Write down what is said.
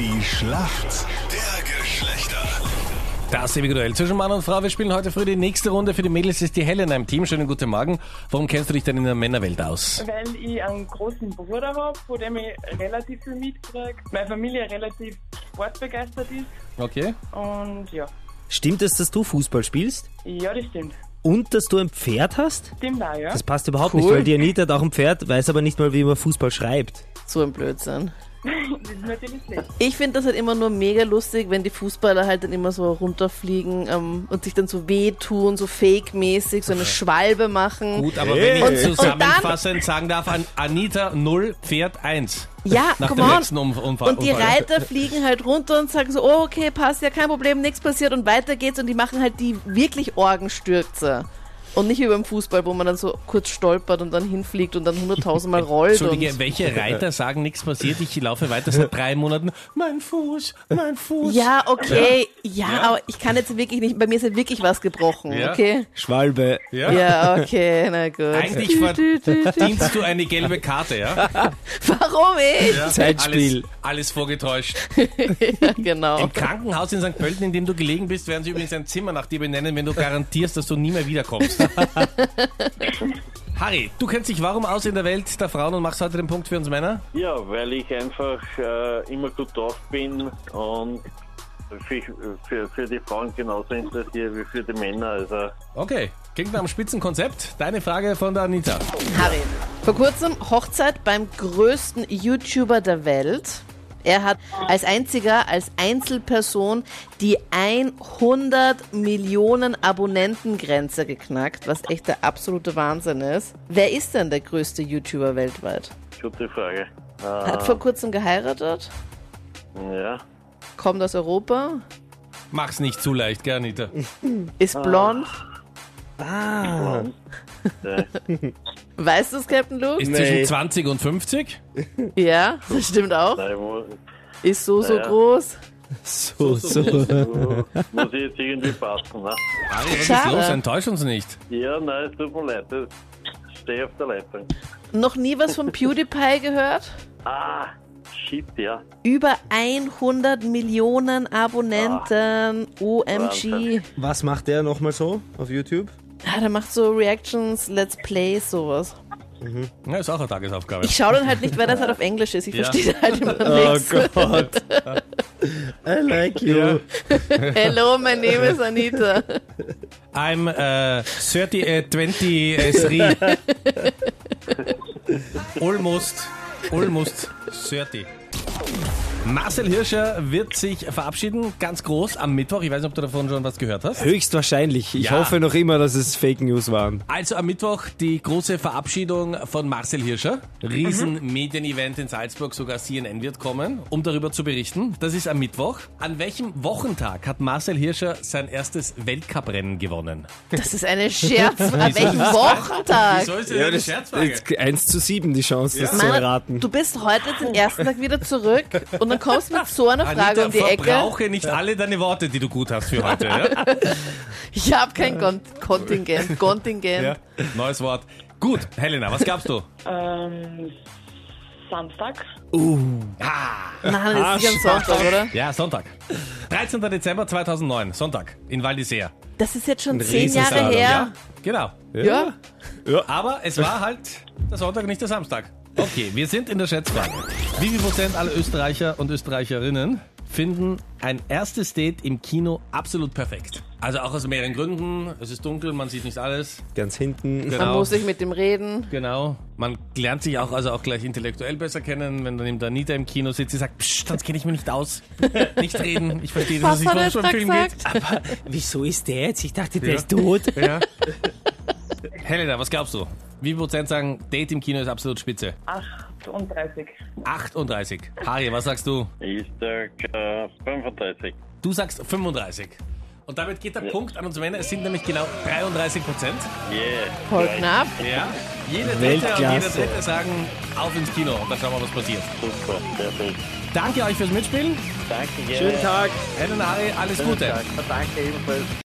Die Schlacht der Geschlechter. Das ewige Duell zwischen Mann und Frau. Wir spielen heute früh die nächste Runde. Für die Mädels ist die Helena im Team. Schönen guten Morgen. Warum kennst du dich denn in der Männerwelt aus? weil ich einen großen Bruder habe, von dem ich relativ viel mitkriege. Meine Familie relativ sportbegeistert ist. Okay. Und ja, Stimmt es, dass du Fußball spielst? ja, das stimmt. Und dass du ein Pferd hast? Stimmt auch, ja. Das passt überhaupt Cool. nicht, weil die Anita hat auch ein Pferd, weiß aber nicht mal, wie man Fußball schreibt. So ein Blödsinn. Das ist natürlich schlecht. Ich finde das halt immer nur mega lustig, wenn die Fußballer halt dann immer so runterfliegen ähm, und sich dann so wehtun, so fake-mäßig, so eine Schwalbe machen. Gut, aber wenn ich Und- zusammenfassend sagen darf, an Anita 0, Pferd 1. Ja, Nach come dem on. um Unfall. Und die. Reiter fliegen halt runter und sagen so, oh, okay, passt ja, kein Problem, nichts passiert und weiter geht's und die machen halt die wirklich Orgenstürze. Und nicht wie beim Fußball, wo man dann so kurz stolpert und dann hinfliegt und dann hunderttausendmal rollt. Entschuldige, Und welche Reiter sagen, nichts passiert, ich laufe weiter seit drei Monaten. Mein Fuß, mein Fuß. ja, okay, ja, aber ich kann jetzt wirklich nicht, bei mir ist halt wirklich was gebrochen, Ja. okay? Schwalbe. Ja? Ja, okay, na gut. Eigentlich verdienst du eine gelbe Karte, ja? Warum ich? ja? Zeitspiel. Alles, alles vorgetäuscht. Ja, genau. Im Krankenhaus in St. Pölten, in dem du gelegen bist, werden sie übrigens ein Zimmer nach dir benennen, wenn du garantierst, dass du nie mehr wiederkommst. Harry, du kennst dich warum aus in der Welt der Frauen und machst heute den Punkt für uns Männer? Ja, weil ich einfach äh, immer gut drauf bin und für, für, für die Frauen genauso interessiere wie für die Männer. Also Okay, klingt nach einem Spitzenkonzept. Deine Frage von der Anita. Harry, vor kurzem Hochzeit beim größten YouTuber der Welt. Er hat als einziger, als Einzelperson die 100 Millionen Abonnentengrenze geknackt, was echt der absolute Wahnsinn ist. Wer ist denn der größte YouTuber weltweit? gute Frage. Hat vor kurzem geheiratet, ja, kommt aus Europa, Mach's nicht zu leicht, gell, Anita? ist blond. Ah. äh, Weißt du es, Captain Luke? Ist Nee. zwischen 20 und 50? Ja, das stimmt auch. muss, Ist so, so Ja. groß. So, so. muss ich jetzt irgendwie passen. Ne? Harry, was Schade. ist los? Enttäusch uns nicht. Ja, nein, es tut mir leid. Ich stehe auf der Leitung. Noch nie was von PewDiePie gehört? Ah, shit, ja. Über 100 Millionen Abonnenten. OMG. Wahnsinn. Was macht der nochmal so auf YouTube? Ja, der macht so Reactions, Let's Plays, sowas. Ja, ist auch eine Tagesaufgabe. Ich schaue dann halt nicht, weil das halt auf Englisch ist. Ich Ja. verstehe halt immer Oh nichts. Gott. I like you. Hello, my name is Anita. I'm uh, 30, uh, 20, uh, 3. almost, almost 30. Marcel Hirscher wird sich verabschieden, ganz groß am Mittwoch. Ich weiß nicht, ob du davon schon was gehört hast. Höchstwahrscheinlich. Ich Ja. hoffe noch immer, dass es Fake News waren. Also am Mittwoch die große Verabschiedung von Marcel Hirscher. Riesen Medienevent in Salzburg, sogar CNN wird kommen, um darüber zu berichten. Das ist am Mittwoch. An welchem Wochentag hat Marcel Hirscher sein erstes Weltcuprennen gewonnen? Das ist eine Scherz. An welchem Wochentag? Wieso ist das eine Scherzfrage? Jetzt 1 zu 7 die Chance, das zu erraten. du bist heute den ersten Tag wieder zurück und dann kommst du mit so einer Frage Anita, um die Ecke. verbrauche nicht alle deine Worte, die du gut hast für heute. Ja? Ich habe kein Kon Kontingent. Kontingent. ja. Neues Wort. Gut, Helena, was gabst du? Ähm, Samstag. Nein, das ist sicher ein Sonntag, oder? Ja, Sonntag. 13. Dezember 2009, Sonntag, in Val d'Isère. Das ist jetzt schon Ein zehn Jahre her. Ja, genau. Ja. Aber es war halt der Sonntag, nicht der Samstag. Okay, wir sind in der Schätzfrage. Wie viel Prozent aller Österreicher und Österreicherinnen finden ein erstes Date im Kino absolut perfekt? Also auch aus mehreren Gründen. Es ist dunkel, man sieht nicht alles. Ganz hinten. Man Genau. muss sich mit dem reden. Genau. Man lernt sich auch, also auch gleich intellektuell besser kennen, wenn dann eben der Anita im Kino sitzt, sie sagt, Psst, sonst kenne ich mich nicht aus. nicht reden, ich verstehe, Was dass es hat er nicht um so einen Film gesagt? Aber wieso ist der jetzt? Ich dachte, der Ja. ist tot. geht. Ja. Helena, was glaubst du? Wie viel Prozent sagen, Date im Kino ist absolut spitze? 38. 38. Harry, was sagst du? Ich sag äh, 35. Du sagst 35. Und damit geht der Punkt an uns Männer. Es sind nämlich genau 33 Prozent. Yeah. Voll knapp. Ja. Jeder Dritte und jeder Dritte sagen, auf ins Kino. Und dann schauen wir, was passiert. Super, perfekt. Danke euch fürs Mitspielen. Danke, gerne. Schönen Tag. Helena, Harry, alles Gute. Danke ebenfalls.